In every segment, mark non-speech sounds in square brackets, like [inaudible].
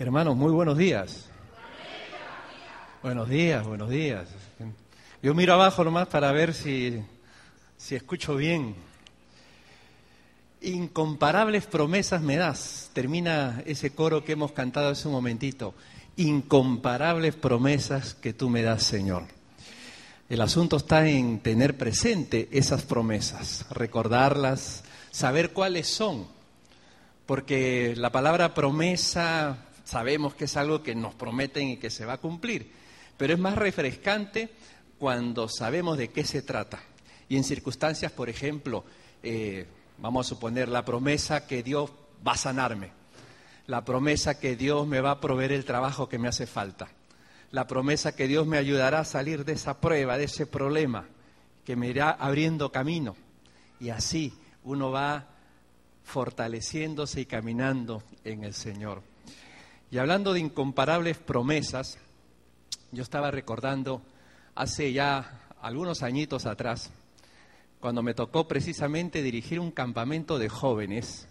Hermanos, muy buenos días. Buenos días, buenos días. Yo miro abajo nomás para ver si, si escucho bien. Incomparables promesas me das. Termina ese coro que hemos cantado hace un momentito. Incomparables promesas que tú me das, Señor. El asunto está en tener presente esas promesas, recordarlas, saber cuáles son. Porque la palabra promesa sabemos que es algo que nos prometen y que se va a cumplir, pero es más refrescante cuando sabemos de qué se trata. Y en circunstancias, por ejemplo, eh, vamos a suponer la promesa que Dios va a sanarme, la promesa que Dios me va a proveer el trabajo que me hace falta, la promesa que Dios me ayudará a salir de esa prueba, de ese problema, que me irá abriendo camino. Y así uno va fortaleciéndose y caminando en el Señor. Y hablando de incomparables promesas, yo estaba recordando hace ya algunos añitos atrás, cuando me tocó precisamente dirigir un campamento de jóvenes.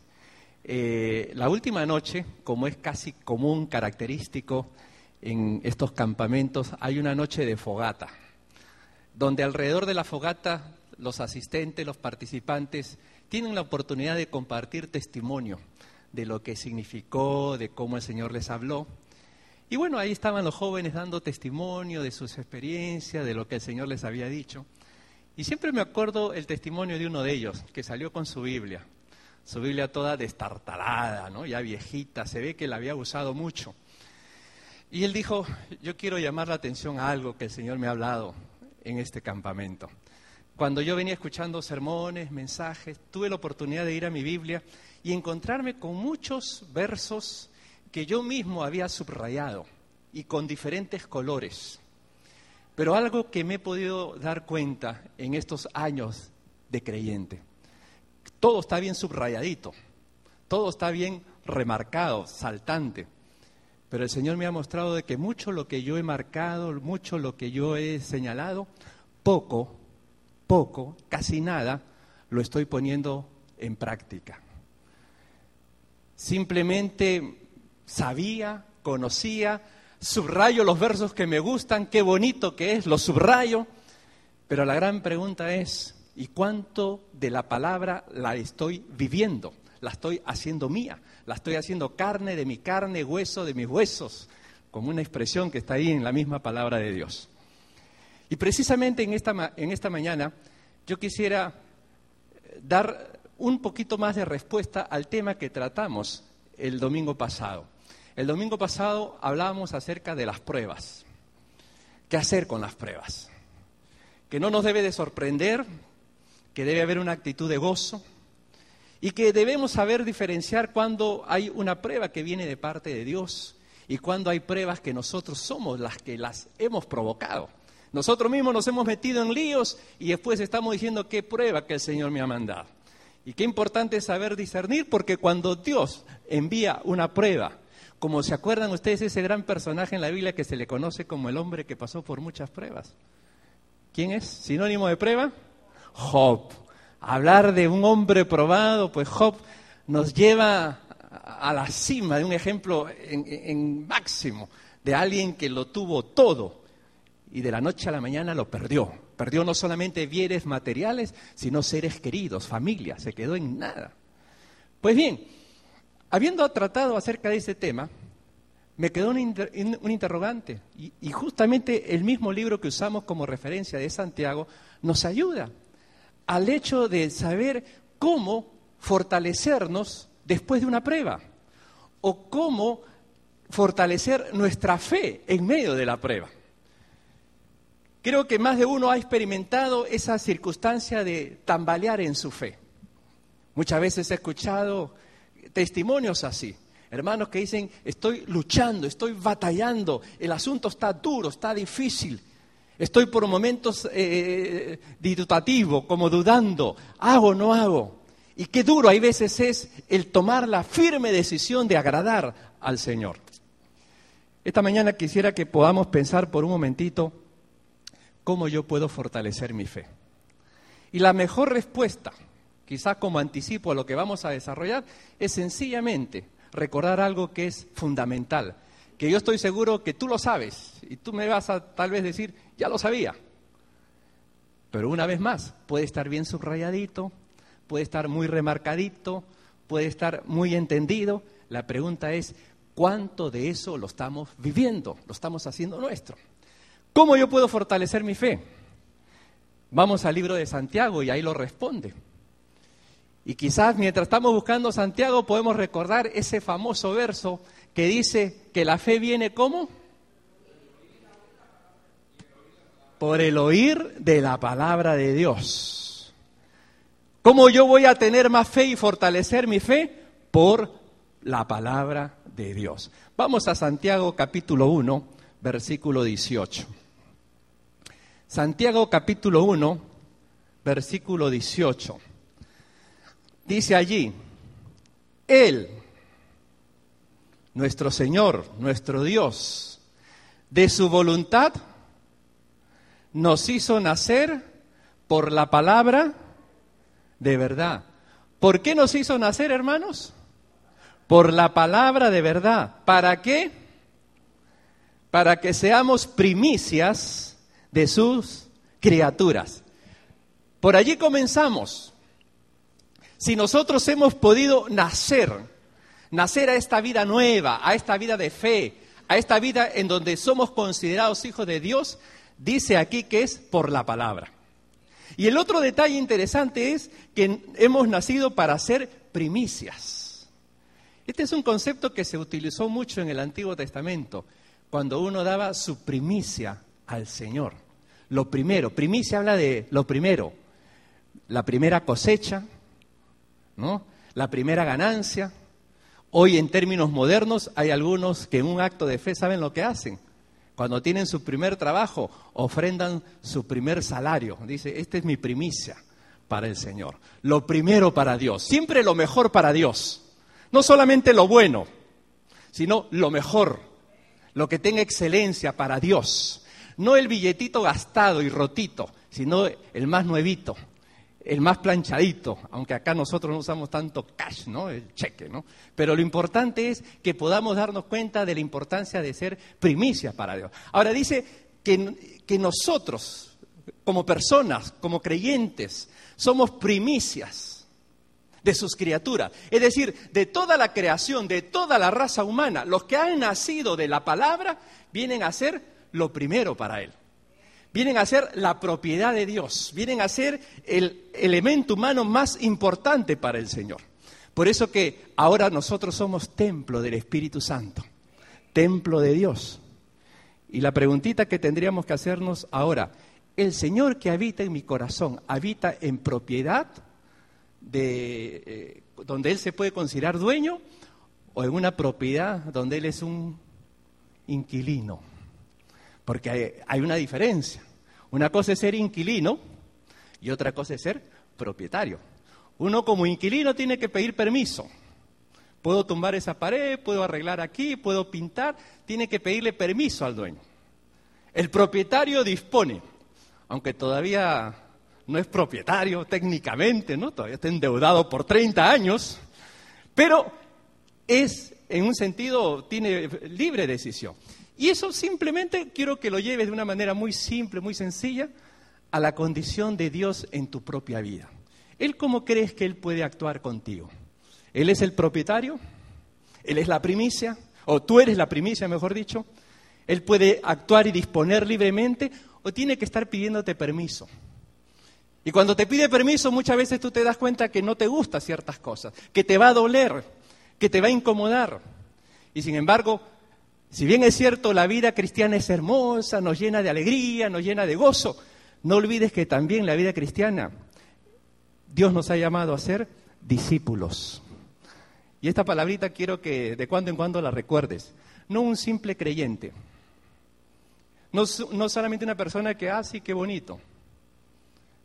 Eh, la última noche, como es casi común, característico en estos campamentos, hay una noche de fogata, donde alrededor de la fogata los asistentes, los participantes, tienen la oportunidad de compartir testimonio de lo que significó, de cómo el Señor les habló. Y bueno, ahí estaban los jóvenes dando testimonio de sus experiencias, de lo que el Señor les había dicho. Y siempre me acuerdo el testimonio de uno de ellos, que salió con su Biblia, su Biblia toda destartalada, ¿no? ya viejita, se ve que la había usado mucho. Y él dijo, yo quiero llamar la atención a algo que el Señor me ha hablado en este campamento. Cuando yo venía escuchando sermones, mensajes, tuve la oportunidad de ir a mi Biblia y encontrarme con muchos versos que yo mismo había subrayado y con diferentes colores. Pero algo que me he podido dar cuenta en estos años de creyente, todo está bien subrayadito, todo está bien remarcado, saltante. Pero el Señor me ha mostrado de que mucho lo que yo he marcado, mucho lo que yo he señalado, poco, poco, casi nada, lo estoy poniendo en práctica. Simplemente sabía, conocía, subrayo los versos que me gustan, qué bonito que es, los subrayo, pero la gran pregunta es, ¿y cuánto de la palabra la estoy viviendo? La estoy haciendo mía, la estoy haciendo carne de mi carne, hueso de mis huesos, como una expresión que está ahí en la misma palabra de Dios. Y precisamente en esta, en esta mañana yo quisiera dar un poquito más de respuesta al tema que tratamos el domingo pasado. El domingo pasado hablábamos acerca de las pruebas. ¿Qué hacer con las pruebas? Que no nos debe de sorprender, que debe haber una actitud de gozo y que debemos saber diferenciar cuando hay una prueba que viene de parte de Dios y cuando hay pruebas que nosotros somos las que las hemos provocado. Nosotros mismos nos hemos metido en líos y después estamos diciendo qué prueba que el Señor me ha mandado. Y qué importante es saber discernir, porque cuando Dios envía una prueba, como se acuerdan ustedes ese gran personaje en la Biblia que se le conoce como el hombre que pasó por muchas pruebas. ¿Quién es? ¿Sinónimo de prueba? Job. Hablar de un hombre probado, pues Job nos lleva a la cima de un ejemplo en, en máximo de alguien que lo tuvo todo y de la noche a la mañana lo perdió. Perdió no solamente bienes materiales, sino seres queridos, familia, se quedó en nada. Pues bien, habiendo tratado acerca de ese tema, me quedó un, interrogante y, justamente el mismo libro que usamos como referencia de Santiago nos ayuda al hecho de saber cómo fortalecernos después de una prueba o cómo fortalecer nuestra fe en medio de la prueba. Creo que más de uno ha experimentado esa circunstancia de tambalear en su fe. Muchas veces he escuchado testimonios así. Hermanos que dicen, estoy luchando, estoy batallando, el asunto está duro, está difícil. Estoy por momentos eh, dudativo, como dudando, hago o no hago. Y qué duro hay veces es el tomar la firme decisión de agradar al Señor. Esta mañana quisiera que podamos pensar por un momentito cómo yo puedo fortalecer mi fe. Y la mejor respuesta, quizás como anticipo a lo que vamos a desarrollar, es sencillamente recordar algo que es fundamental, que yo estoy seguro que tú lo sabes y tú me vas a tal vez decir, ya lo sabía. Pero una vez más, puede estar bien subrayadito, puede estar muy remarcadito, puede estar muy entendido. La pregunta es, ¿cuánto de eso lo estamos viviendo? ¿Lo estamos haciendo nuestro? ¿Cómo yo puedo fortalecer mi fe? Vamos al libro de Santiago y ahí lo responde. Y quizás mientras estamos buscando Santiago podemos recordar ese famoso verso que dice que la fe viene como por el oír de la palabra de Dios. ¿Cómo yo voy a tener más fe y fortalecer mi fe? Por la palabra de Dios. Vamos a Santiago capítulo 1, versículo 18. Santiago capítulo 1, versículo 18. Dice allí, Él, nuestro Señor, nuestro Dios, de su voluntad, nos hizo nacer por la palabra de verdad. ¿Por qué nos hizo nacer, hermanos? Por la palabra de verdad. ¿Para qué? Para que seamos primicias de sus criaturas. Por allí comenzamos. Si nosotros hemos podido nacer, nacer a esta vida nueva, a esta vida de fe, a esta vida en donde somos considerados hijos de Dios, dice aquí que es por la palabra. Y el otro detalle interesante es que hemos nacido para ser primicias. Este es un concepto que se utilizó mucho en el Antiguo Testamento, cuando uno daba su primicia al Señor. Lo primero, primicia habla de lo primero, la primera cosecha, ¿no? La primera ganancia. Hoy en términos modernos hay algunos que en un acto de fe saben lo que hacen cuando tienen su primer trabajo, ofrendan su primer salario. Dice, esta es mi primicia para el Señor. Lo primero para Dios, siempre lo mejor para Dios. No solamente lo bueno, sino lo mejor, lo que tenga excelencia para Dios. No el billetito gastado y rotito, sino el más nuevito, el más planchadito, aunque acá nosotros no usamos tanto cash, ¿no? El cheque, ¿no? Pero lo importante es que podamos darnos cuenta de la importancia de ser primicia para Dios. Ahora dice que, que nosotros, como personas, como creyentes, somos primicias de sus criaturas. Es decir, de toda la creación, de toda la raza humana, los que han nacido de la palabra vienen a ser lo primero para Él vienen a ser la propiedad de Dios, vienen a ser el elemento humano más importante para el Señor. Por eso que ahora nosotros somos templo del Espíritu Santo, templo de Dios. Y la preguntita que tendríamos que hacernos ahora, ¿el Señor que habita en mi corazón habita en propiedad de eh, donde Él se puede considerar dueño o en una propiedad donde Él es un inquilino? Porque hay, una diferencia. Una cosa es ser inquilino y otra cosa es ser propietario. Uno como inquilino tiene que pedir permiso. Puedo tumbar esa pared, puedo arreglar aquí, puedo pintar, tiene que pedirle permiso al dueño. El propietario dispone, aunque todavía no es propietario técnicamente, ¿no? Todavía está endeudado por 30 años, pero es en un sentido tiene libre decisión. Y eso simplemente quiero que lo lleves de una manera muy simple, muy sencilla, a la condición de Dios en tu propia vida. ¿Él cómo crees que Él puede actuar contigo? ¿Él es el propietario? ¿Él es la primicia? ¿O tú eres la primicia, mejor dicho? ¿Él puede actuar y disponer libremente o tiene que estar pidiéndote permiso? Y cuando te pide permiso, muchas veces tú te das cuenta que no te gustan ciertas cosas, que te va a doler, que te va a incomodar. Y sin embargo, si bien es cierto, la vida cristiana es hermosa, nos llena de alegría, nos llena de gozo, no olvides que también la vida cristiana, Dios nos ha llamado a ser discípulos. Y esta palabrita quiero que de cuando en cuando la recuerdes. No un simple creyente. No, no solamente una persona que, ah, sí, qué bonito.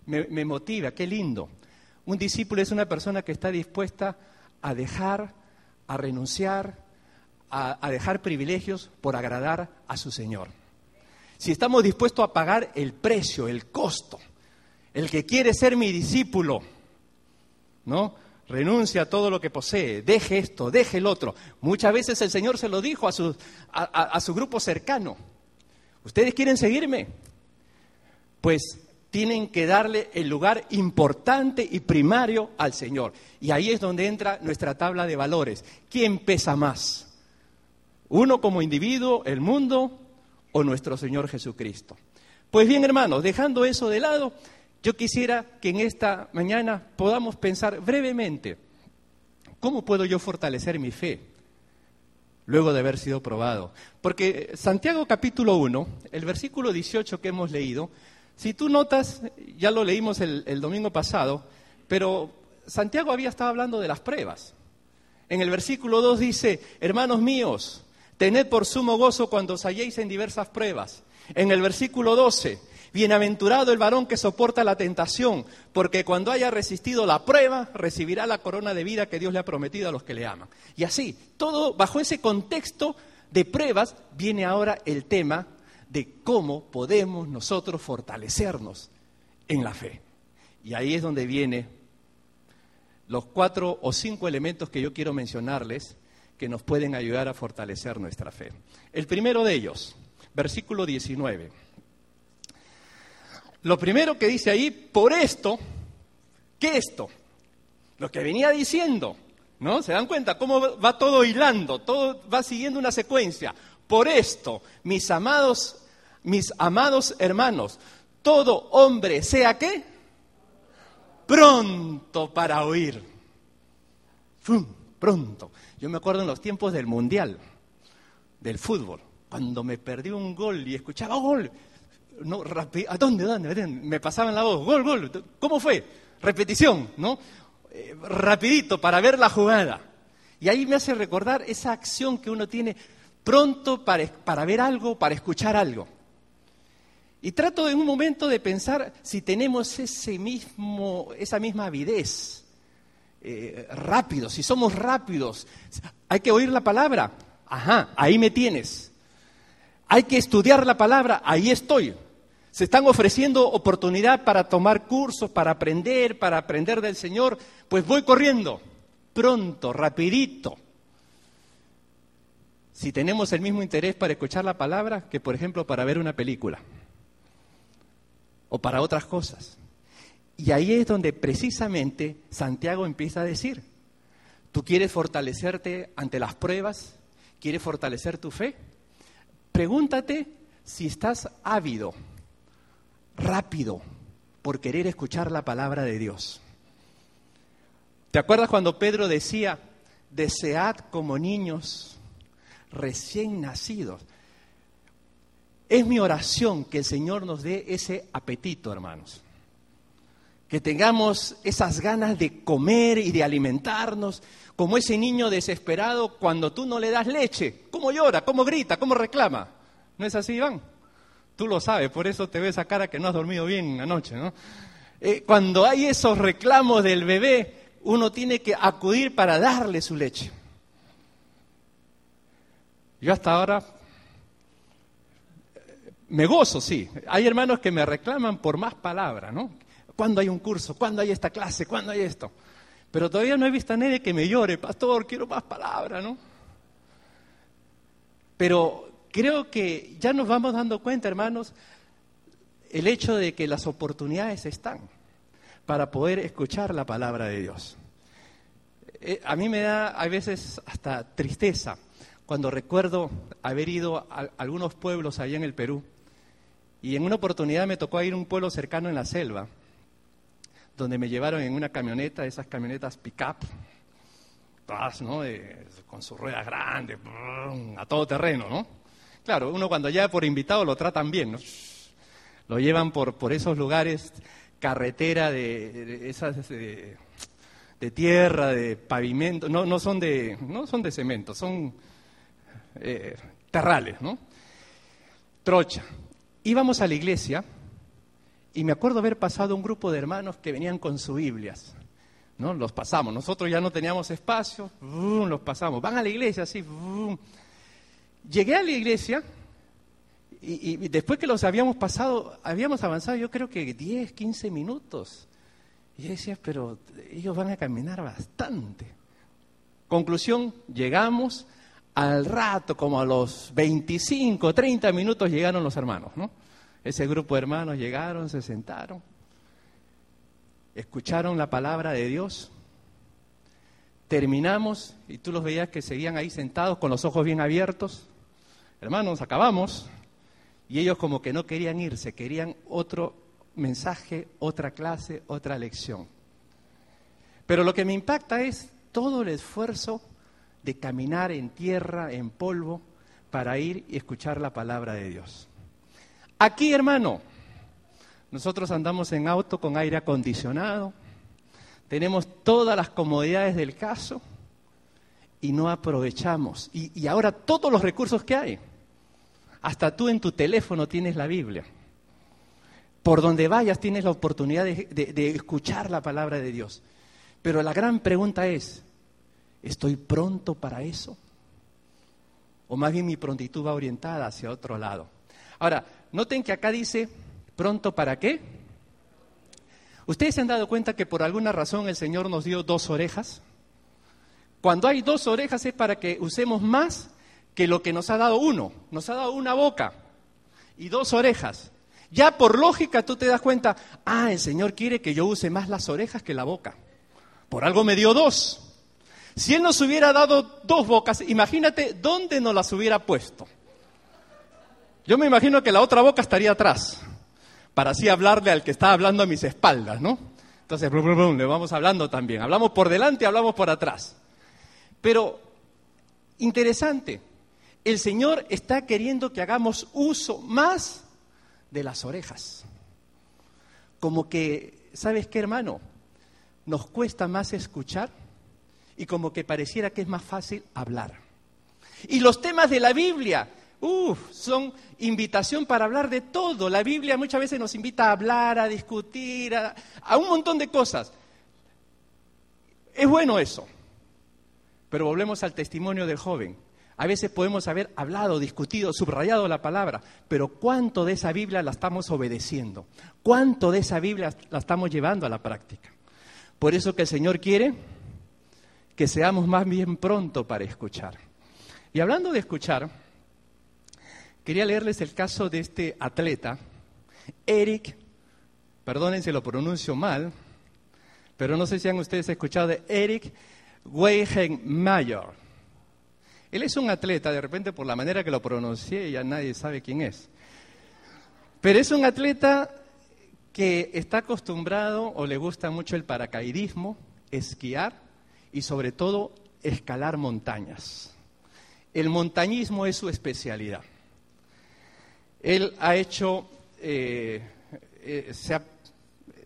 Me, me motiva, qué lindo. Un discípulo es una persona que está dispuesta a dejar, a renunciar, a, dejar privilegios por agradar a su Señor. Si estamos dispuestos a pagar el precio, el costo, el que quiere ser mi discípulo, ¿no? renuncia a todo lo que posee, deje esto, deje el otro. Muchas veces el Señor se lo dijo a su, a su grupo cercano. ¿Ustedes quieren seguirme? Pues tienen que darle el lugar importante y primario al Señor. Y ahí es donde entra nuestra tabla de valores. ¿Quién pesa más? ¿Uno como individuo, el mundo o nuestro Señor Jesucristo? Pues bien, hermanos, dejando eso de lado, yo quisiera que en esta mañana podamos pensar brevemente, ¿cómo puedo yo fortalecer mi fe luego de haber sido probado? Porque Santiago capítulo 1, el versículo 18 que hemos leído, si tú notas, ya lo leímos el, domingo pasado, pero Santiago había estado hablando de las pruebas. En el versículo 2 dice, hermanos míos, tened por sumo gozo cuando os halléis en diversas pruebas. En el versículo 12, bienaventurado el varón que soporta la tentación, porque cuando haya resistido la prueba, recibirá la corona de vida que Dios le ha prometido a los que le aman. Y así, todo bajo ese contexto de pruebas, viene ahora el tema de cómo podemos nosotros fortalecernos en la fe. Y ahí es donde vienen los cuatro o cinco elementos que yo quiero mencionarles que nos pueden ayudar a fortalecer nuestra fe. El primero de ellos, versículo 19. Lo primero que dice ahí, por esto, ¿qué esto? Lo que venía diciendo, ¿no? ¿Se dan cuenta cómo va todo hilando? Todo va siguiendo una secuencia. Por esto, mis amados mis amados hermanos, todo hombre sea qué? Pronto para oír. Pronto. Yo me acuerdo en los tiempos del Mundial, del fútbol, cuando me perdí un gol y escuchaba gol. No, ¿A dónde, dónde? Me pasaban la voz, gol, gol. ¿Cómo fue? Repetición, ¿no? Eh, rapidito para ver la jugada. Y ahí me hace recordar esa acción que uno tiene pronto para, para ver algo, para escuchar algo. Y trato en un momento de pensar si tenemos ese mismo, esa misma avidez. Eh, rápidos, si somos rápidos, hay que oír la palabra. Ajá, ahí me tienes. Hay que estudiar la palabra, ahí estoy. Se están ofreciendo oportunidad para tomar cursos, para aprender, para aprender del Señor, pues voy corriendo, pronto, rapidito. Si tenemos el mismo interés para escuchar la palabra que, por ejemplo, para ver una película o para otras cosas. Y ahí es donde precisamente Santiago empieza a decir, ¿tú quieres fortalecerte ante las pruebas? ¿Quieres fortalecer tu fe? Pregúntate si estás ávido, rápido, por querer escuchar la palabra de Dios. ¿Te acuerdas cuando Pedro decía, desead como niños recién nacidos? Es mi oración que el Señor nos dé ese apetito, hermanos. Que tengamos esas ganas de comer y de alimentarnos, como ese niño desesperado cuando tú no le das leche. ¿Cómo llora? ¿Cómo grita? ¿Cómo reclama? ¿No es así, Iván? Tú lo sabes, por eso te ves esa cara que no has dormido bien anoche, ¿no? Eh, cuando hay esos reclamos del bebé, uno tiene que acudir para darle su leche. Yo hasta ahora me gozo, sí. Hay hermanos que me reclaman por más palabras, ¿no? ¿Cuándo hay un curso? ¿Cuándo hay esta clase? ¿Cuándo hay esto? Pero todavía no he visto a nadie que me llore, pastor, quiero más palabras, ¿no? Pero creo que ya nos vamos dando cuenta, hermanos, el hecho de que las oportunidades están para poder escuchar la palabra de Dios. Eh, a mí me da a veces hasta tristeza cuando recuerdo haber ido a algunos pueblos allá en el Perú y en una oportunidad me tocó ir a un pueblo cercano en la selva, donde me llevaron en una camioneta, esas camionetas pick-up, ¿no? con sus ruedas grandes, a todo terreno, ¿no? Claro, uno cuando llega por invitado lo tratan bien, ¿no? Lo llevan por, por esos lugares, carretera de, esas de, tierra, de pavimento, no, no, son de, no son de cemento, son eh, terrales, ¿no? Trocha íbamos a la iglesia y me acuerdo haber pasado un grupo de hermanos que venían con sus Biblias. ¿no? Los pasamos, nosotros ya no teníamos espacio, los pasamos. Van a la iglesia así. Llegué a la iglesia y, después que los habíamos pasado, habíamos avanzado yo creo que 10, 15 minutos. Y decía, pero ellos van a caminar bastante. Conclusión, llegamos al rato, como a los 25, 30 minutos llegaron los hermanos, ¿no? Ese grupo de hermanos llegaron, se sentaron, escucharon la palabra de Dios, terminamos y tú los veías que seguían ahí sentados con los ojos bien abiertos. Hermanos, acabamos. Y ellos como que no querían irse, querían otro mensaje, otra clase, otra lección. Pero lo que me impacta es todo el esfuerzo de caminar en tierra, en polvo, para ir y escuchar la palabra de Dios. Aquí, hermano, nosotros andamos en auto con aire acondicionado, tenemos todas las comodidades del caso y no aprovechamos. Y, ahora todos los recursos que hay. Hasta tú en tu teléfono tienes la Biblia. Por donde vayas tienes la oportunidad de escuchar la palabra de Dios. Pero la gran pregunta es, ¿Estoy pronto para eso? O más bien mi prontitud va orientada hacia otro lado. Ahora, noten que acá dice, ¿pronto para qué? ¿Ustedes se han dado cuenta que por alguna razón el Señor nos dio dos orejas? Cuando hay dos orejas es para que usemos más que lo que nos ha dado uno. Nos ha dado una boca y dos orejas. Ya por lógica tú te das cuenta, ah, el Señor quiere que yo use más las orejas que la boca. Por algo me dio dos. Si Él nos hubiera dado dos bocas, imagínate dónde nos las hubiera puesto. Yo me imagino que la otra boca estaría atrás, para así hablarle al que está hablando a mis espaldas, ¿no? Entonces, le vamos hablando también. Hablamos por delante, hablamos por atrás. Pero, interesante, el Señor está queriendo que hagamos uso más de las orejas. Como que, ¿sabes qué, hermano? Nos cuesta más escuchar y como que pareciera que es más fácil hablar. Y los temas de la Biblia, uff, son invitación para hablar de todo. La Biblia muchas veces nos invita a hablar, a discutir, a, a un montón de cosas. Es bueno eso. Pero volvemos al testimonio del joven. A veces podemos haber hablado, discutido, subrayado la palabra, pero ¿cuánto de esa Biblia la estamos obedeciendo? ¿Cuánto de esa Biblia la estamos llevando a la práctica? Por eso que el Señor quiere que seamos más bien pronto para escuchar. Y hablando de escuchar, quería leerles el caso de este atleta, Eric, perdonen si lo pronuncio mal, pero no sé si han ustedes escuchado de Eric Weihenmayer. Él es un atleta, de repente por la manera que lo pronuncié ya nadie sabe quién es. Pero es un atleta que está acostumbrado o le gusta mucho el paracaidismo, esquiar y sobre todo escalar montañas. El montañismo es su especialidad. Él ha hecho, eh, eh, se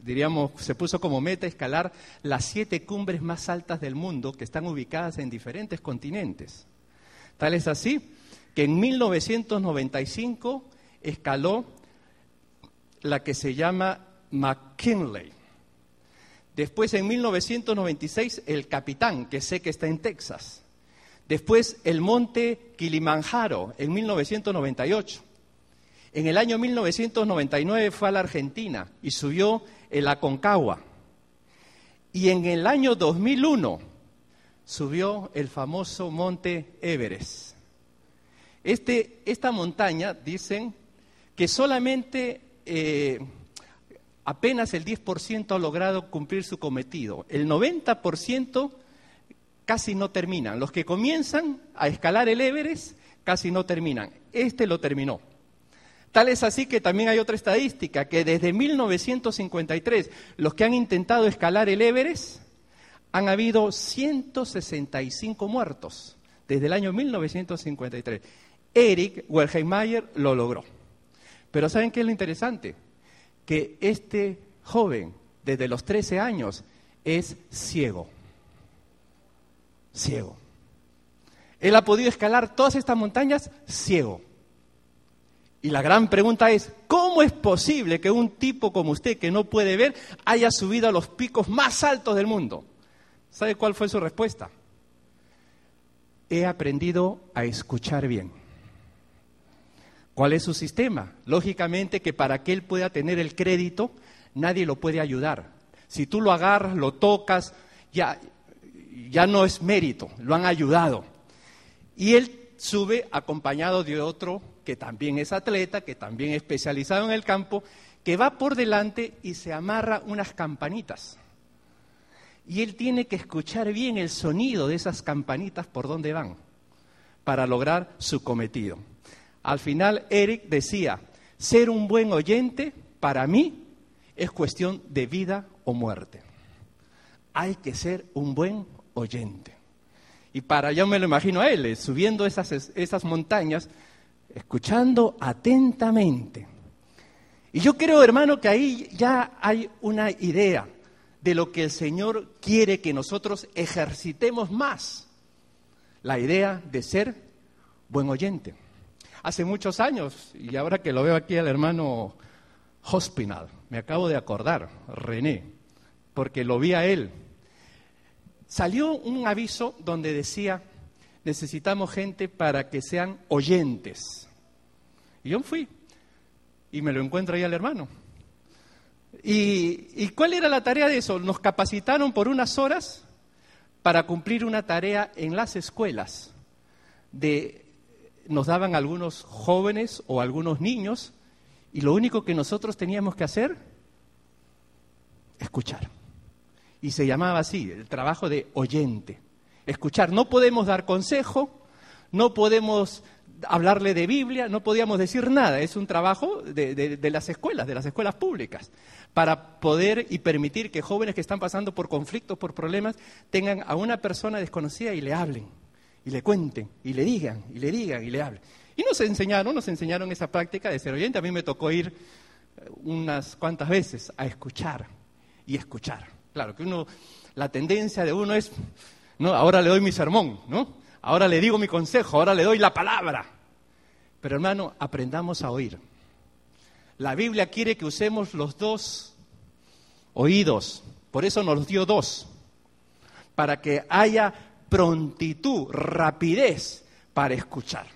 diríamos, se puso como meta escalar las siete cumbres más altas del mundo que están ubicadas en diferentes continentes. Tal es así que en 1995 escaló la que se llama McKinley. Después, en 1996, el Capitán, que sé que está en Texas. Después, el monte Kilimanjaro, en 1998. En el año 1999 fue a la Argentina y subió el Aconcagua. Y en el año 2001 subió el famoso monte Everest. Este, esta montaña, dicen, que solamente eh, apenas el 10% ha logrado cumplir su cometido. El 90% casi no terminan. Los que comienzan a escalar el Everest casi no terminan. Este lo terminó. Tal es así que también hay otra estadística, que desde 1953 los que han intentado escalar el Everest han habido 165 muertos desde el año 1953. Eric Welheimeyer lo logró. Pero ¿saben qué es lo interesante? que este joven, desde los 13 años, es ciego. Ciego. Él ha podido escalar todas estas montañas ciego. Y la gran pregunta es, ¿cómo es posible que un tipo como usted que no puede ver haya subido a los picos más altos del mundo? ¿Sabe cuál fue su respuesta? He aprendido a escuchar bien. ¿Cuál es su sistema? Lógicamente que para que él pueda tener el crédito, nadie lo puede ayudar. Si tú lo agarras, lo tocas, ya, ya no es mérito, lo han ayudado. Y él sube acompañado de otro que también es atleta, que también es especializado en el campo, que va por delante y se amarra unas campanitas. Y él tiene que escuchar bien el sonido de esas campanitas por donde van para lograr su cometido. Al final, Eric decía, ser un buen oyente para mí es cuestión de vida o muerte. Hay que ser un buen oyente. Y para, yo me lo imagino a él, eh, subiendo esas, esas montañas, escuchando atentamente. Y yo creo, hermano, que ahí ya hay una idea de lo que el Señor quiere que nosotros ejercitemos más. La idea de ser buen oyente. Hace muchos años, y ahora que lo veo aquí al hermano Hospinal, me acabo de acordar, René, porque lo vi a él salió un aviso donde decía, necesitamos gente para que sean oyentes. Y yo fui y me lo encuentro ahí al hermano. ¿Y, ¿Y, cuál era la tarea de eso? Nos capacitaron por unas horas para cumplir una tarea en las escuelas. De, nos daban algunos jóvenes o algunos niños y lo único que nosotros teníamos que hacer, escuchar y se llamaba así, el trabajo de oyente. Escuchar, no podemos dar consejo, no podemos hablarle de Biblia, no podíamos decir nada, es un trabajo de, las escuelas, de las escuelas públicas, para poder y permitir que jóvenes que están pasando por conflictos, por problemas, tengan a una persona desconocida y le hablen, y le cuenten, y le digan, y le digan, y le hablen. Y nos enseñaron, nos enseñaron esa práctica de ser oyente, a mí me tocó ir eh, unas cuantas veces a escuchar y escuchar. Claro, que uno, la tendencia de uno es, no, ahora le doy mi sermón, ¿no? Ahora le digo mi consejo, ahora le doy la palabra. Pero hermano, aprendamos a oír. La Biblia quiere que usemos los dos oídos, por eso nos dio dos, para que haya prontitud, rapidez para escuchar.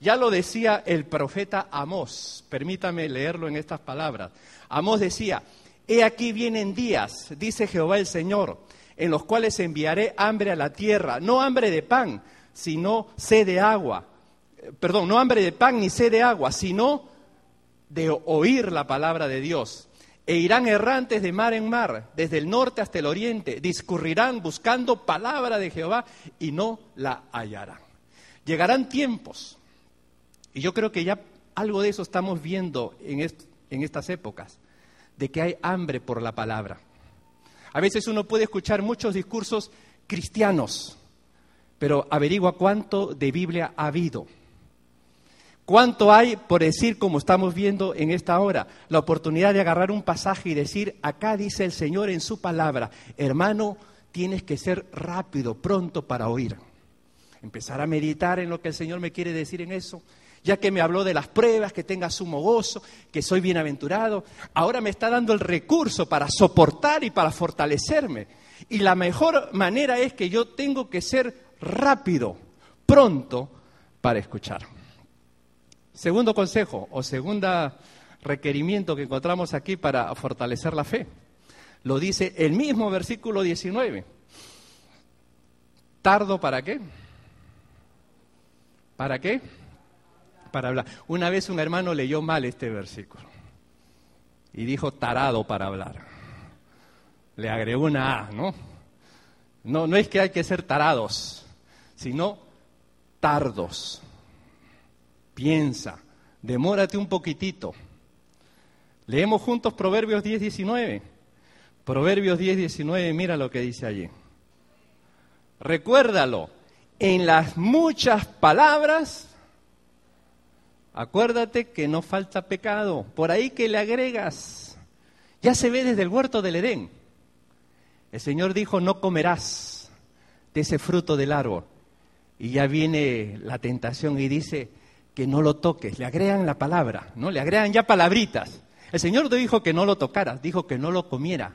Ya lo decía el profeta Amós, permítame leerlo en estas palabras. Amós decía, He aquí vienen días, dice Jehová el Señor, en los cuales enviaré hambre a la tierra, no hambre de pan, sino sed de agua. Perdón, no hambre de pan ni sed de agua, sino de oír la palabra de Dios. E irán errantes de mar en mar, desde el norte hasta el oriente, discurrirán buscando palabra de Jehová y no la hallarán. Llegarán tiempos, y yo creo que ya algo de eso estamos viendo en, en estas épocas, de que hay hambre por la palabra. A veces uno puede escuchar muchos discursos cristianos, pero averigua cuánto de Biblia ha habido. ¿Cuánto hay por decir, como estamos viendo en esta hora, la oportunidad de agarrar un pasaje y decir, acá dice el Señor en su palabra, hermano, tienes que ser rápido, pronto para oír. Empezar a meditar en lo que el Señor me quiere decir en eso ya que me habló de las pruebas, que tenga sumo gozo, que soy bienaventurado, ahora me está dando el recurso para soportar y para fortalecerme. Y la mejor manera es que yo tengo que ser rápido, pronto para escuchar. Segundo consejo o segunda requerimiento que encontramos aquí para fortalecer la fe. Lo dice el mismo versículo 19. ¿Tardo para qué? ¿Para qué? Para hablar. Una vez un hermano leyó mal este versículo y dijo tarado para hablar. Le agregó una A, ¿no? No, no es que hay que ser tarados, sino tardos. Piensa, demórate un poquitito. Leemos juntos Proverbios 10, 19. Proverbios 10, 19, mira lo que dice allí. Recuérdalo, en las muchas palabras Acuérdate que no falta pecado. Por ahí que le agregas. Ya se ve desde el huerto del Edén. El Señor dijo, no comerás de ese fruto del árbol. Y ya viene la tentación y dice que no lo toques. Le agregan la palabra, ¿no? Le agregan ya palabritas. El Señor no dijo que no lo tocaras, dijo que no lo comiera.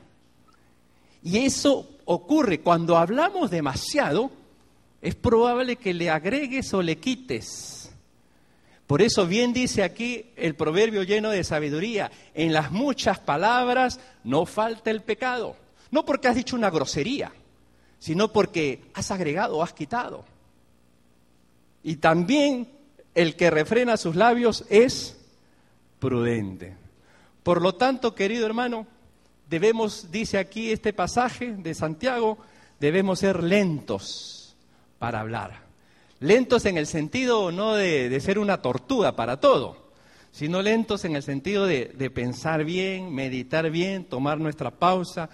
Y eso ocurre cuando hablamos demasiado, es probable que le agregues o le quites por eso bien dice aquí el proverbio lleno de sabiduría, en las muchas palabras no falta el pecado. No porque has dicho una grosería, sino porque has agregado o has quitado. Y también el que refrena sus labios es prudente. Por lo tanto, querido hermano, debemos, dice aquí este pasaje de Santiago, debemos ser lentos para hablar. Lentos en el sentido no de, ser una tortuga para todo, sino lentos en el sentido de, pensar bien, meditar bien, tomar nuestra pausa,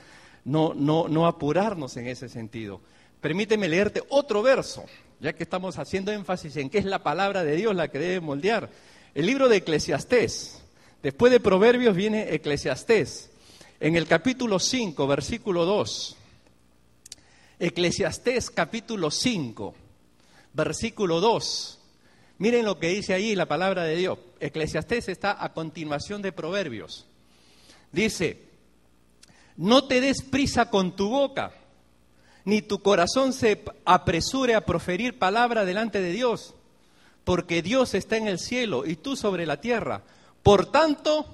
no apurarnos en ese sentido. Permíteme leerte otro verso, ya que estamos haciendo énfasis en que es la palabra de Dios la que debe moldear. El libro de Eclesiastés. Después de Proverbios viene Eclesiastés. En el capítulo 5, versículo 2. Eclesiastés capítulo 5, versículo 2. Miren lo que dice ahí la palabra de Dios. Eclesiastés está a continuación de Proverbios. Dice, no te des prisa con tu boca, ni tu corazón se apresure a proferir palabra delante de Dios, porque Dios está en el cielo y tú sobre la tierra. Por tanto,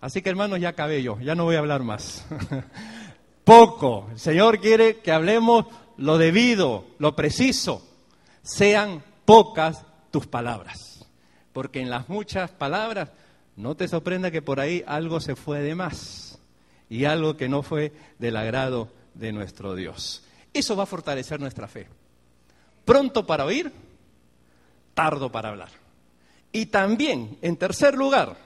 así que hermanos, ya yo, ya no voy a hablar más. [laughs] Poco. El Señor quiere que hablemos lo debido, lo preciso. Sean pocas tus palabras. Porque en las muchas palabras, no te sorprenda que por ahí algo se fue de más y algo que no fue del agrado de nuestro Dios. Eso va a fortalecer nuestra fe. Pronto para oír, tardo para hablar. Y también, en tercer lugar,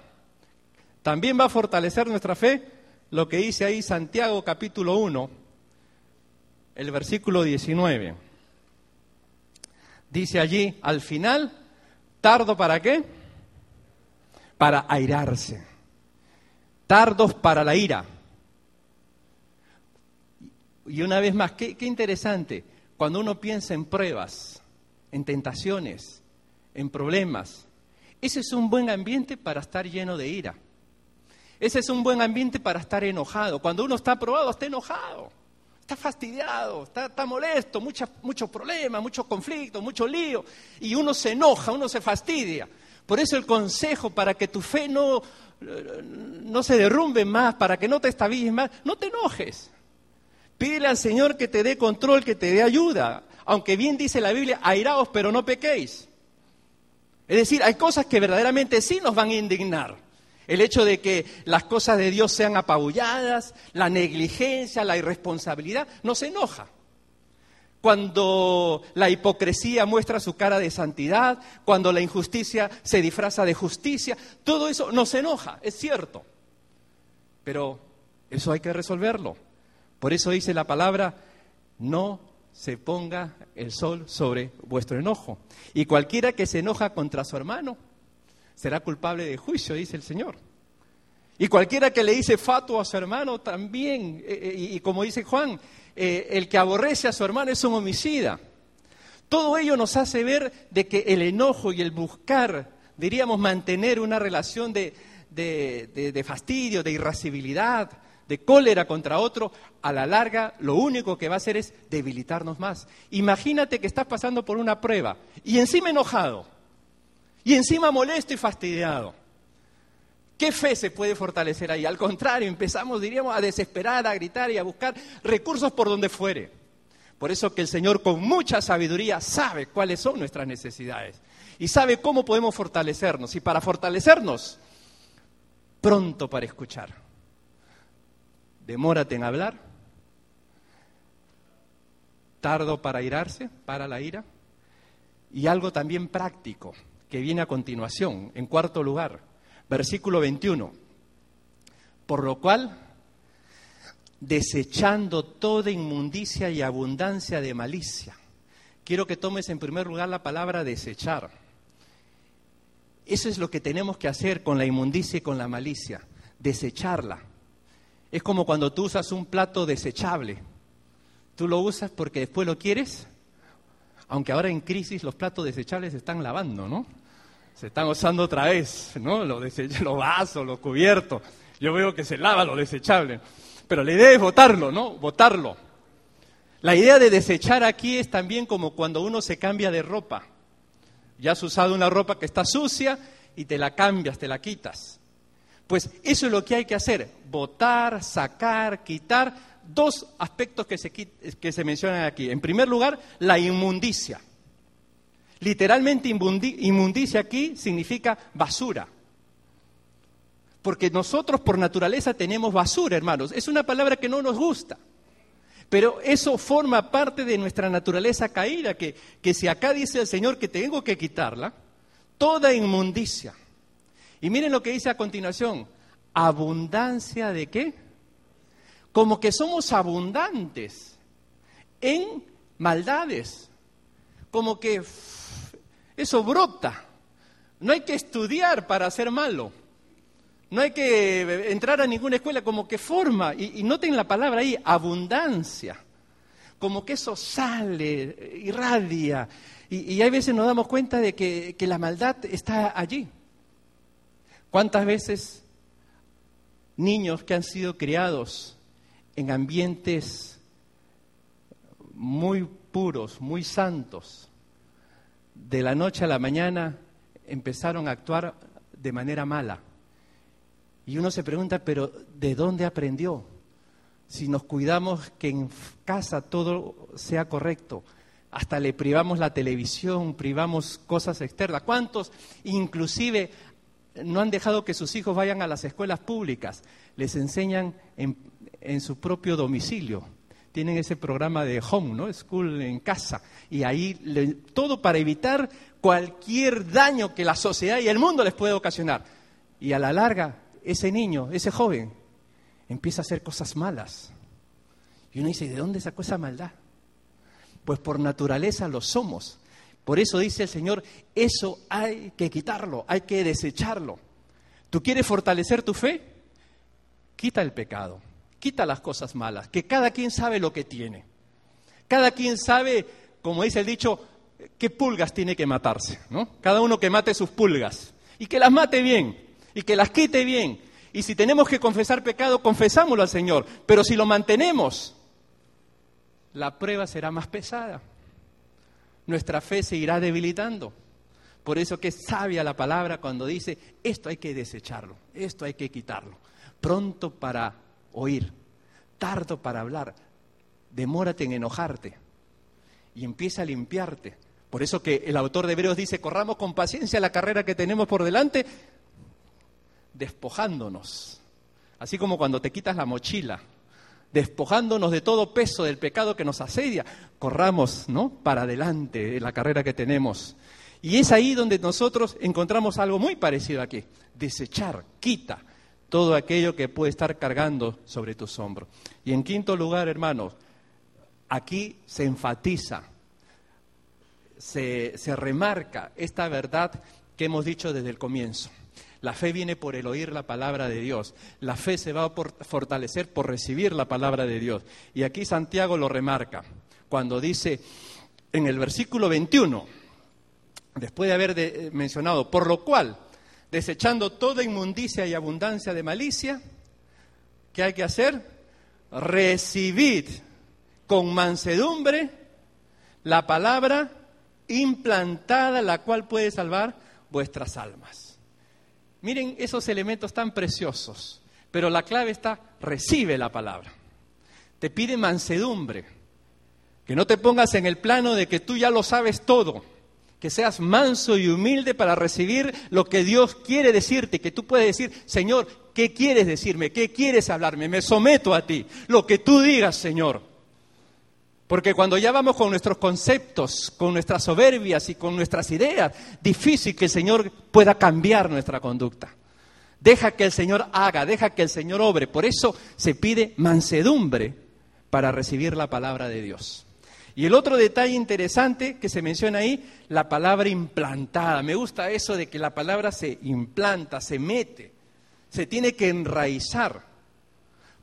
también va a fortalecer nuestra fe lo que dice ahí Santiago capítulo 1, el versículo 19. Dice allí, al final, tardo para qué? Para airarse. Tardos para la ira. Y una vez más, qué, qué interesante, cuando uno piensa en pruebas, en tentaciones, en problemas, ese es un buen ambiente para estar lleno de ira. Ese es un buen ambiente para estar enojado. Cuando uno está aprobado, está enojado, está fastidiado, está, molesto, muchos problemas, muchos conflictos, mucho lío. Y uno se enoja, uno se fastidia. Por eso el consejo para que tu fe no, no se derrumbe más, para que no te estabilices más, no te enojes. Pídele al Señor que te dé control, que te dé ayuda. Aunque bien dice la Biblia, airaos, pero no pequéis. Es decir, hay cosas que verdaderamente sí nos van a indignar. El hecho de que las cosas de Dios sean apabulladas, la negligencia, la irresponsabilidad, nos enoja. Cuando la hipocresía muestra su cara de santidad, cuando la injusticia se disfraza de justicia, todo eso nos enoja, es cierto. Pero eso hay que resolverlo. Por eso dice la palabra, no se ponga el sol sobre vuestro enojo. Y cualquiera que se enoja contra su hermano, será culpable de juicio, dice el Señor. Y cualquiera que le dice fato a su hermano también, eh, eh, y, como dice Juan, eh, el que aborrece a su hermano es un homicida. Todo ello nos hace ver de que el enojo y el buscar, diríamos, mantener una relación de, de fastidio, de irascibilidad, de cólera contra otro, a la larga lo único que va a hacer es debilitarnos más. Imagínate que estás pasando por una prueba y encima enojado y encima molesto y fastidiado. ¿Qué fe se puede fortalecer ahí? Al contrario, empezamos, diríamos, a desesperar, a gritar y a buscar recursos por donde fuere. Por eso que el Señor con mucha sabiduría sabe cuáles son nuestras necesidades y sabe cómo podemos fortalecernos. Y para fortalecernos, pronto para escuchar. Demórate en hablar, tardo para irarse, para la ira, y algo también práctico que viene a continuación, en cuarto lugar, versículo 21. Por lo cual, desechando toda inmundicia y abundancia de malicia. Quiero que tomes en primer lugar la palabra desechar. Eso es lo que tenemos que hacer con la inmundicia y con la malicia, desecharla. Es como cuando tú usas un plato desechable. Tú lo usas porque después lo quieres aunque ahora en crisis los platos desechables se están lavando, ¿no? Se están usando otra vez, ¿no? Los, [laughs] vasos, los cubiertos. Yo veo que se lava lo desechable. Pero la idea es botarlo, ¿no? Botarlo. La idea de desechar aquí es también como cuando uno se cambia de ropa. Ya has usado una ropa que está sucia y te la cambias, te la quitas. Pues eso es lo que hay que hacer, votar, sacar, quitar dos aspectos que se, que se mencionan aquí. En primer lugar, la inmundicia. Literalmente inmundicia aquí significa basura. Porque nosotros por naturaleza tenemos basura, hermanos. Es una palabra que no nos gusta. Pero eso forma parte de nuestra naturaleza caída, que, que si acá dice el Señor que tengo que quitarla, toda inmundicia. Y miren lo que dice a continuación, abundancia de qué? Como que somos abundantes en maldades, como que eso brota. No hay que estudiar para ser malo. No hay que entrar a ninguna escuela, como que forma, y, noten la palabra ahí, abundancia. Como que eso sale, irradia. Y, y hay veces nos damos cuenta de que, que la maldad está allí. ¿Cuántas veces niños que han sido criados en ambientes muy puros, muy santos, de la noche a la mañana empezaron a actuar de manera mala? Y uno se pregunta, pero ¿de dónde aprendió? Si nos cuidamos que en casa todo sea correcto, hasta le privamos la televisión, privamos cosas externas. ¿Cuántos inclusive no han dejado que sus hijos vayan a las escuelas públicas? Les enseñan en, su propio domicilio. Tienen ese programa de home, ¿no? School en casa. Y ahí todo para evitar cualquier daño que la sociedad y el mundo les puede ocasionar. Y a la larga ese niño, ese joven, empieza a hacer cosas malas. Y uno dice, ¿de dónde sacó esa maldad? Pues por naturaleza lo somos. Por eso dice el Señor, eso hay que quitarlo, hay que desecharlo. ¿Tú quieres fortalecer tu fe? Quita el pecado, quita las cosas malas, que cada quien sabe lo que tiene. Cada quien sabe, como dice el dicho, qué pulgas tiene que matarse, ¿no? Cada uno que mate sus pulgas y que las mate bien y que las quite bien. Y si tenemos que confesar pecado, confesámoslo al Señor. Pero si lo mantenemos, la prueba será más pesada. Nuestra fe se irá debilitando. Por eso que es sabia la palabra cuando dice, esto hay que desecharlo, esto hay que quitarlo. Pronto para oír, tardo para hablar, demórate en enojarte y empieza a limpiarte. Por eso que el autor de Hebreos dice, corramos con paciencia la carrera que tenemos por delante, despojándonos, así como cuando te quitas la mochila, despojándonos de todo peso del pecado que nos asedia, corramos, ¿no? Para adelante en la carrera que tenemos. Y es ahí donde nosotros encontramos algo muy parecido aquí, desechar, quita todo aquello que puede estar cargando sobre tus hombros. Y en quinto lugar, hermanos, aquí se enfatiza, se, se remarca esta verdad que hemos dicho desde el comienzo. La fe viene por el oír la palabra de Dios. La fe se va a fortalecer por recibir la palabra de Dios. Y aquí Santiago lo remarca cuando dice en el versículo 21, después de haber mencionado, por lo cual, desechando toda inmundicia y abundancia de malicia, ¿qué hay que hacer? Recibid con mansedumbre la palabra implantada, la cual puede salvar vuestras almas. Miren esos elementos tan preciosos, pero la clave está, recibe la palabra. Te pide mansedumbre, que no te pongas en el plano de que tú ya lo sabes todo, que seas manso y humilde para recibir lo que Dios quiere decirte, que tú puedes decir, Señor, ¿qué quieres decirme? ¿Qué quieres hablarme? Me someto a ti, lo que tú digas, Señor. Porque cuando ya vamos con nuestros conceptos, con nuestras soberbias y con nuestras ideas, difícil que el Señor pueda cambiar nuestra conducta. Deja que el Señor haga, deja que el Señor obre. Por eso se pide mansedumbre para recibir la palabra de Dios. Y el otro detalle interesante que se menciona ahí, la palabra implantada. Me gusta eso de que la palabra se implanta, se mete, se tiene que enraizar.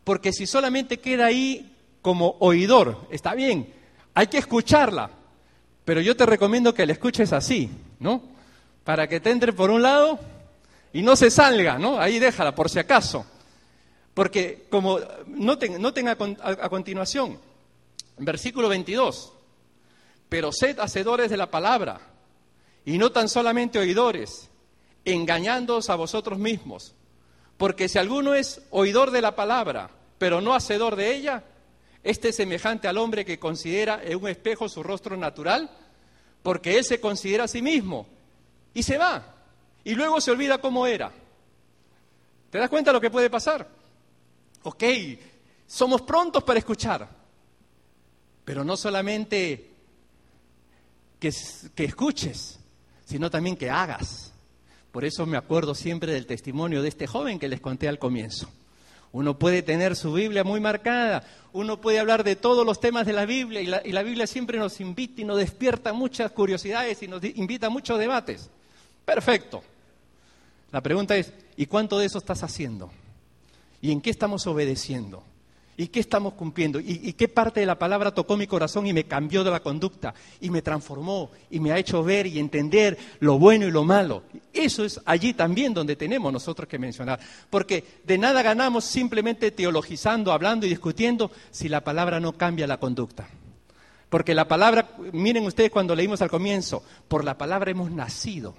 Porque si solamente queda ahí como oidor. Está bien, hay que escucharla, pero yo te recomiendo que la escuches así, ¿no? Para que te entre por un lado y no se salga, ¿no? Ahí déjala, por si acaso. Porque, como noten, noten a, a continuación, versículo 22, pero sed hacedores de la palabra y no tan solamente oidores, engañándoos a vosotros mismos Porque si alguno es oidor de la palabra, pero no hacedor de ella, este es semejante al hombre que considera en un espejo su rostro natural, porque él se considera a sí mismo y se va, y luego se olvida cómo era. ¿Te das cuenta de lo que puede pasar? Ok, somos prontos para escuchar, pero no solamente que, que escuches, sino también que hagas. Por eso me acuerdo siempre del testimonio de este joven que les conté al comienzo. Uno puede tener su Biblia muy marcada, uno puede hablar de todos los temas de la Biblia y la, y la, Biblia siempre nos invita y nos despierta muchas curiosidades y nos invita a muchos debates. Perfecto. La pregunta es, ¿y cuánto de eso estás haciendo? ¿Y en qué estamos obedeciendo? ¿Y qué estamos cumpliendo? ¿Y, ¿Y, qué parte de la palabra tocó mi corazón y me cambió de la conducta? Y me transformó y me ha hecho ver y entender lo bueno y lo malo. Eso es allí también donde tenemos nosotros que mencionar. Porque de nada ganamos simplemente teologizando, hablando y discutiendo si la palabra no cambia la conducta. Porque la palabra, miren ustedes cuando leímos al comienzo, por la palabra hemos nacido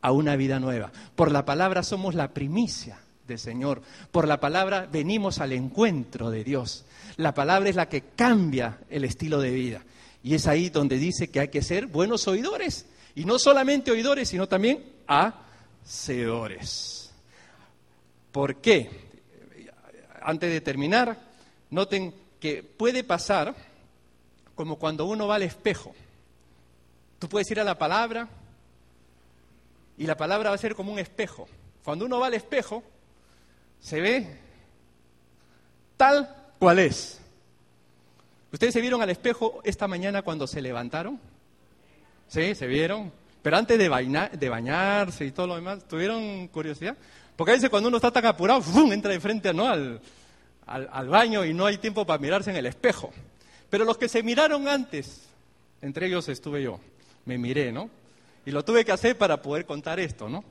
a una vida nueva. Por la palabra somos la primicia Señor. Por la palabra venimos al encuentro de Dios. La palabra es la que cambia el estilo de vida. Y es ahí donde dice que hay que ser buenos oidores. Y no solamente oidores, sino también hacedores. ¿Por qué? Antes de terminar, noten que puede pasar como cuando uno va al espejo. Tú puedes ir a la palabra y la palabra va a ser como un espejo. Cuando uno va al espejo, se ve tal cual es. ¿Ustedes se vieron al espejo esta mañana cuando se levantaron? Sí, se vieron. Pero antes de, bañarse y todo lo demás, ¿tuvieron curiosidad? Porque a veces cuando uno está tan apurado, ¡fum! entra de frente ¿no? al, al, al baño y no hay tiempo para mirarse en el espejo. Pero los que se miraron antes, entre ellos estuve yo, me miré, ¿no? Y lo tuve que hacer para poder contar esto, ¿no?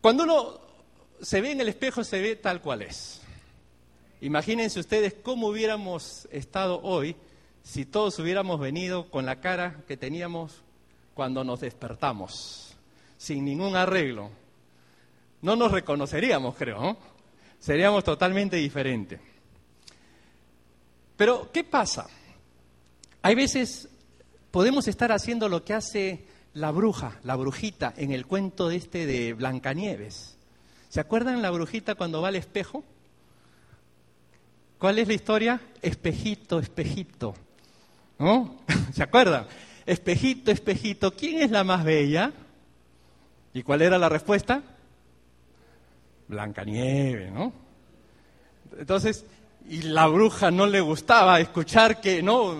Cuando uno se ve en el espejo, se ve tal cual es. Imagínense ustedes cómo hubiéramos estado hoy si todos hubiéramos venido con la cara que teníamos cuando nos despertamos, sin ningún arreglo. No nos reconoceríamos, creo. Seríamos totalmente diferentes. Pero, ¿qué pasa? Hay veces podemos estar haciendo lo que hace la bruja, la brujita, en el cuento este de Blancanieves. ¿Se acuerdan la brujita cuando va al espejo? ¿Cuál es la historia? Espejito, espejito. ¿No? [laughs] ¿Se acuerdan? Espejito, espejito, ¿quién es la más bella? ¿Y cuál era la respuesta? Blancanieves, ¿no? Entonces, y la bruja no le gustaba escuchar que, no,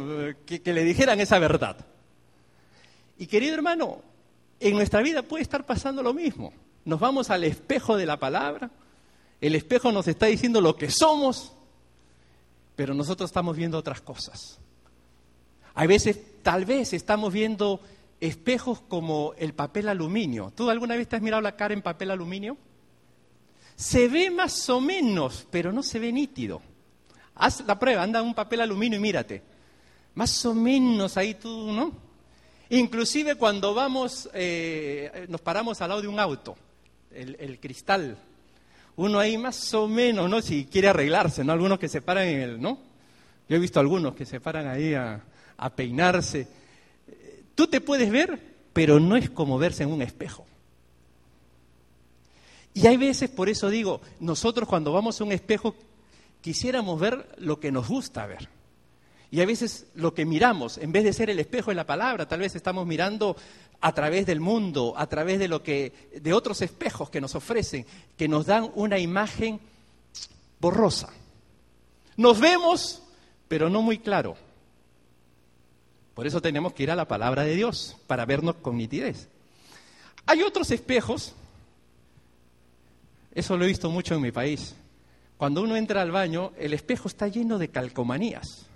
que le dijeran esa verdad. Y querido hermano, en nuestra vida puede estar pasando lo mismo. Nos vamos al espejo de la palabra, el espejo nos está diciendo lo que somos, pero nosotros estamos viendo otras cosas. Hay veces, tal vez estamos viendo espejos como el papel aluminio. ¿Tú alguna vez te has mirado la cara en papel aluminio? Se ve más o menos, pero no se ve nítido. Haz la prueba, anda un papel aluminio y mírate. Más o menos ahí tú, ¿no? Inclusive cuando vamos, eh, nos paramos al lado de un auto, el, cristal, uno ahí más o menos, ¿no? Si quiere arreglarse, ¿no? Algunos que se paran en el, ¿no? Yo he visto algunos que se paran ahí a, a peinarse. Tú te puedes ver, pero no es como verse en un espejo. Y hay veces, por eso digo, nosotros cuando vamos a un espejo quisiéramos ver lo que nos gusta ver. Y a veces lo que miramos, en vez de ser el espejo de la palabra, tal vez estamos mirando a través del mundo, a través de lo que de otros espejos que nos ofrecen, que nos dan una imagen borrosa. Nos vemos, pero no muy claro. Por eso tenemos que ir a la palabra de Dios para vernos con nitidez. Hay otros espejos, eso lo he visto mucho en mi país, cuando uno entra al baño, el espejo está lleno de calcomanías.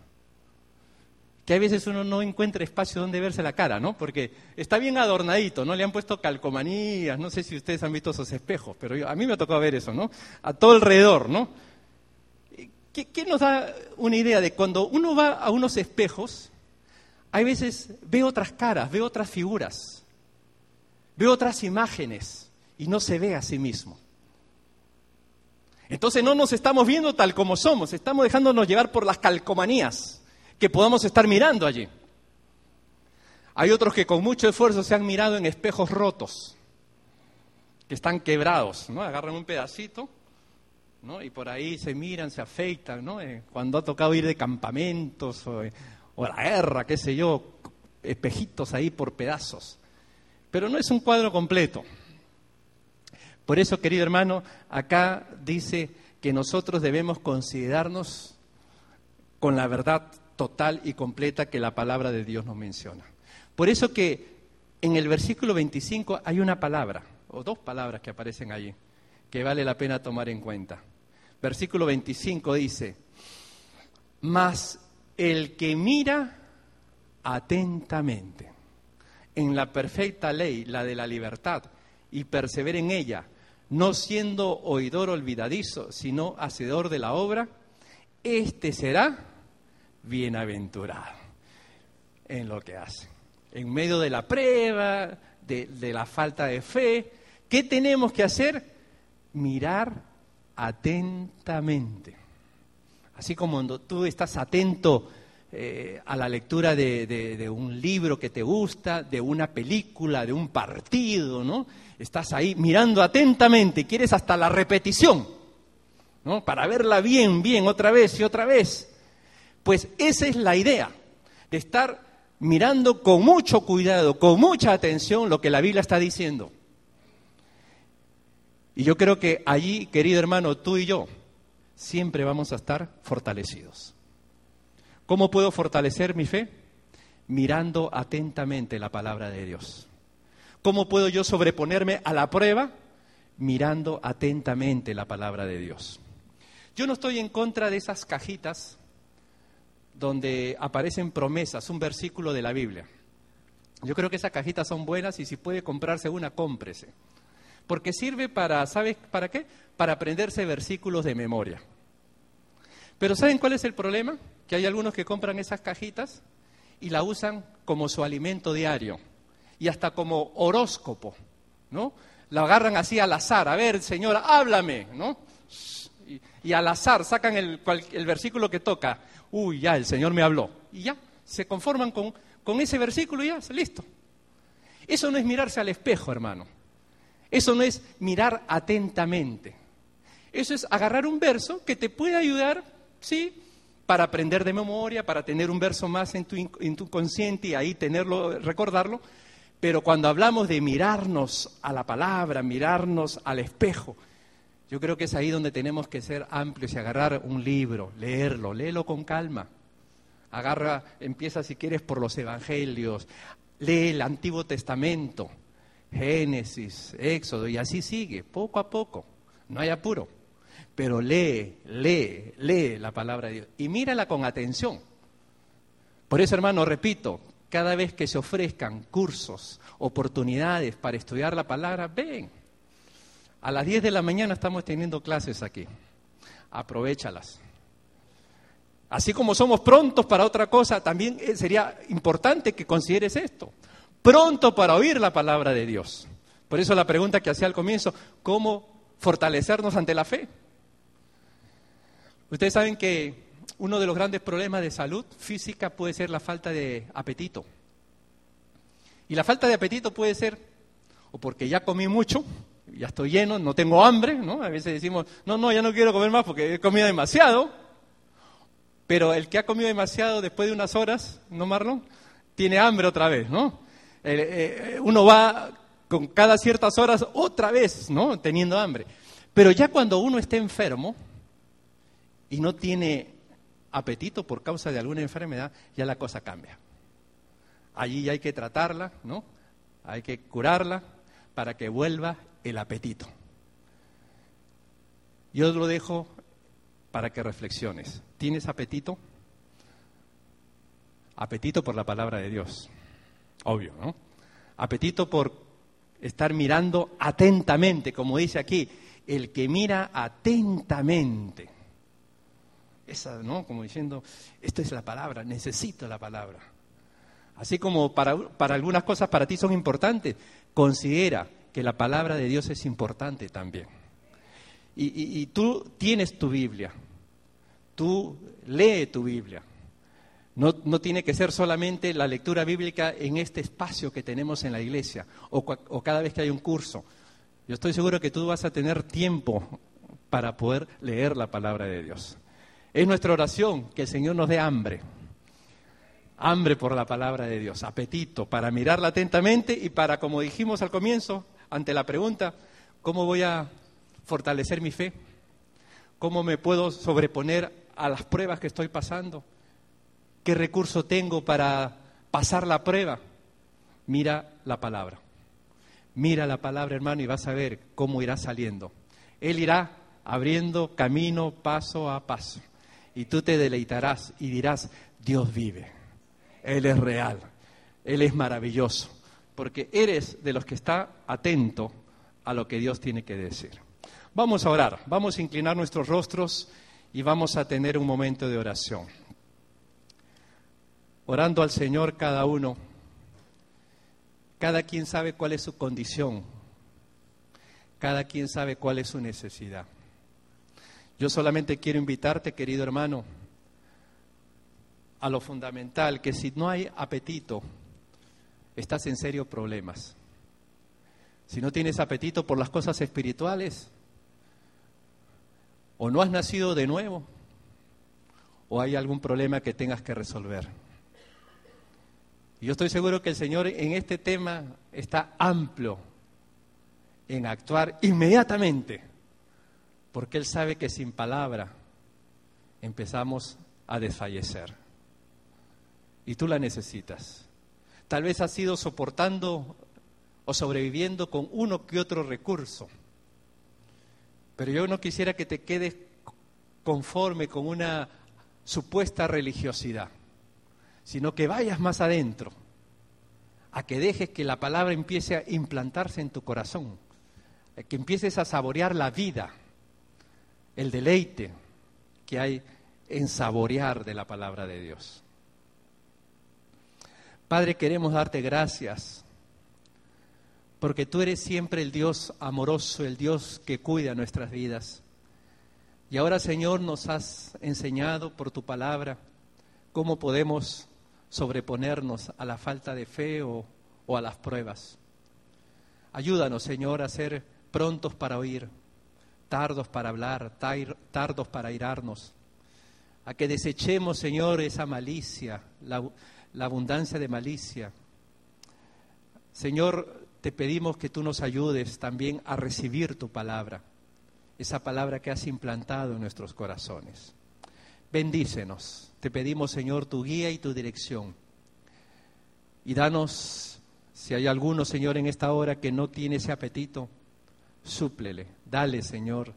Que a veces uno no encuentra espacio donde verse la cara, ¿no? Porque está bien adornadito, ¿no? Le han puesto calcomanías, no sé si ustedes han visto esos espejos, pero yo, a mí me ha tocado ver eso, ¿no? A todo alrededor, ¿no? ¿Qué, ¿Qué nos da una idea de cuando uno va a unos espejos, hay veces ve otras caras, ve otras figuras, ve otras imágenes y no se ve a sí mismo. Entonces no nos estamos viendo tal como somos, estamos dejándonos llevar por las calcomanías que podamos estar mirando allí. Hay otros que con mucho esfuerzo se han mirado en espejos rotos, que están quebrados, ¿no? Agarran un pedacito, ¿no? Y por ahí se miran, se afeitan, ¿no? Eh, cuando ha tocado ir de campamentos o, a la guerra, qué sé yo, espejitos ahí por pedazos. Pero no es un cuadro completo. Por eso, querido hermano, acá dice que nosotros debemos considerarnos con la verdad total y completa que la palabra de Dios nos menciona. Por eso que en el versículo 25 hay una palabra, o dos palabras que aparecen allí, que vale la pena tomar en cuenta. Versículo 25 dice, mas el que mira atentamente en la perfecta ley, la de la libertad, y persevera en ella, no siendo oidor olvidadizo, sino hacedor de la obra, éste será bienaventurado en lo que hace. En medio de la prueba, de, la falta de fe, ¿qué tenemos que hacer? Mirar atentamente. Así como cuando tú estás atento eh, a la lectura de, un libro que te gusta, de una película, de un partido, ¿no? Estás ahí mirando atentamente, quieres hasta la repetición, ¿no? Para verla bien, bien, otra vez y otra vez. Pues esa es la idea, de estar mirando con mucho cuidado, con mucha atención lo que la Biblia está diciendo. Y yo creo que allí, querido hermano, tú y yo, siempre vamos a estar fortalecidos. ¿Cómo puedo fortalecer mi fe? Mirando atentamente la palabra de Dios. ¿Cómo puedo yo sobreponerme a la prueba? Mirando atentamente la palabra de Dios. Yo no estoy en contra de esas cajitas donde aparecen promesas, un versículo de la Biblia. Yo creo que esas cajitas son buenas y si puede comprarse una, cómprese. Porque sirve para, ¿sabes para qué? Para aprenderse versículos de memoria. Pero ¿saben cuál es el problema? Que hay algunos que compran esas cajitas y la usan como su alimento diario y hasta como horóscopo, ¿no? La agarran así al azar, a ver, señora, háblame, ¿no? Y, al azar sacan el, versículo que toca, uy, ya, el Señor me habló, y ya, se conforman con, con ese versículo y ya, listo. Eso no es mirarse al espejo, hermano. Eso no es mirar atentamente. Eso es agarrar un verso que te puede ayudar ¿sí? Para aprender de memoria, para tener un verso más en tu, en tu consciente y ahí tenerlo, recordarlo. Pero cuando hablamos de mirarnos a la palabra, mirarnos al espejo, yo creo que es ahí donde tenemos que ser amplios y agarrar un libro, leerlo, léelo con calma. Agarra, empieza si quieres por los evangelios, lee el Antiguo Testamento, Génesis, Éxodo, y así sigue, poco a poco, no hay apuro pero lee, lee, lee la palabra de Dios y mírala con atención. Por eso, hermano, repito, cada vez que se ofrezcan cursos, oportunidades para estudiar la palabra, ven. A las 10 de la mañana estamos teniendo clases aquí. Aprovechalas. Así como somos prontos para otra cosa, también eh, sería importante que consideres esto. Pronto para oír la palabra de Dios. Por eso la pregunta que hacía al comienzo, ¿cómo fortalecernos ante la fe? Ustedes saben que uno de los grandes problemas de salud física puede ser la falta de apetito. Y la falta de apetito puede ser o porque ya comí mucho, ya estoy lleno, no tengo hambre, ¿no? A veces decimos, no, no, ya no quiero comer más porque he comido demasiado. Pero el que ha comido demasiado después de unas horas, ¿no, Marlon? Tiene hambre otra vez, ¿no? Eh, uno va con cada ciertas horas otra vez, ¿no? Teniendo hambre. Pero ya cuando uno está enfermo, y no tiene apetito por causa de alguna enfermedad, ya la cosa cambia. Allí hay que tratarla, ¿no? Hay que curarla para que vuelva el apetito. Yo lo dejo para que reflexiones. ¿Tienes apetito? Apetito por la palabra de Dios. Obvio, ¿no? Apetito por estar mirando atentamente, como dice aquí, el que mira atentamente esa, ¿no? Como diciendo, esta es la palabra, necesito la palabra. Así como para, para algunas cosas para ti son importantes, considera que la palabra de Dios es importante también. y, tú tienes tu Biblia, tú lee tu Biblia. No, tiene que ser solamente la lectura bíblica en este espacio que tenemos en la iglesia o, o cada vez que hay un curso. Yo estoy seguro que tú vas a tener tiempo para poder leer la palabra de Dios. Es nuestra oración que el Señor nos dé hambre, hambre por la palabra de Dios, apetito para mirarla atentamente y para, como dijimos al comienzo, ante la pregunta, ¿cómo voy a fortalecer mi fe? ¿Cómo me puedo sobreponer a las pruebas que estoy pasando? ¿Qué recurso tengo para pasar la prueba? Mira la palabra. Mira la palabra, hermano, y vas a ver cómo irá saliendo. Él irá abriendo camino paso a paso. Y tú te deleitarás y dirás, Dios vive. Él es real. Él es maravilloso. Porque eres de los que está atento a lo que Dios tiene que decir. Vamos a orar, vamos a inclinar nuestros rostros y vamos a tener un momento de oración. Orando al Señor cada uno, cada quien sabe cuál es su condición, cada quien sabe cuál es su necesidad. Yo solamente quiero invitarte, querido hermano, a lo fundamental, que si no hay apetito, estás en serios problemas. Si no tienes apetito por las cosas espirituales, o no has nacido de nuevo, o hay algún problema que tengas que resolver. Yo estoy seguro que el Señor en este tema está amplio en actuar inmediatamente, porque Él sabe que sin palabra empezamos a desfallecer. Y tú la necesitas. Tal vez has ido soportando o sobreviviendo con uno que otro recurso pero yo no quisiera que te quedes conforme con una supuesta religiosidad, sino que vayas más adentro, a que dejes que la palabra empiece a implantarse en tu corazón, que empieces a saborear la vida, el deleite que hay en saborear de la palabra de Dios. Padre, queremos darte gracias porque tú eres siempre el Dios amoroso, el Dios que cuida nuestras vidas. Y ahora, Señor, nos has enseñado por tu palabra cómo podemos sobreponernos a la falta de fe o, a las pruebas. Ayúdanos, Señor, a ser prontos para oír, tardos para hablar, tardos para irarnos, a que desechemos, Señor, esa malicia, la, la abundancia de malicia. Señor, te pedimos que tú nos ayudes también a recibir tu palabra, esa palabra que has implantado en nuestros corazones. Bendícenos, te pedimos Señor tu guía y tu dirección. Y danos, si hay alguno Señor en esta hora que no tiene ese apetito, súplele, dale Señor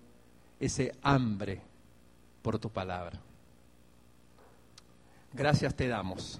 ese hambre por tu palabra. Gracias te damos.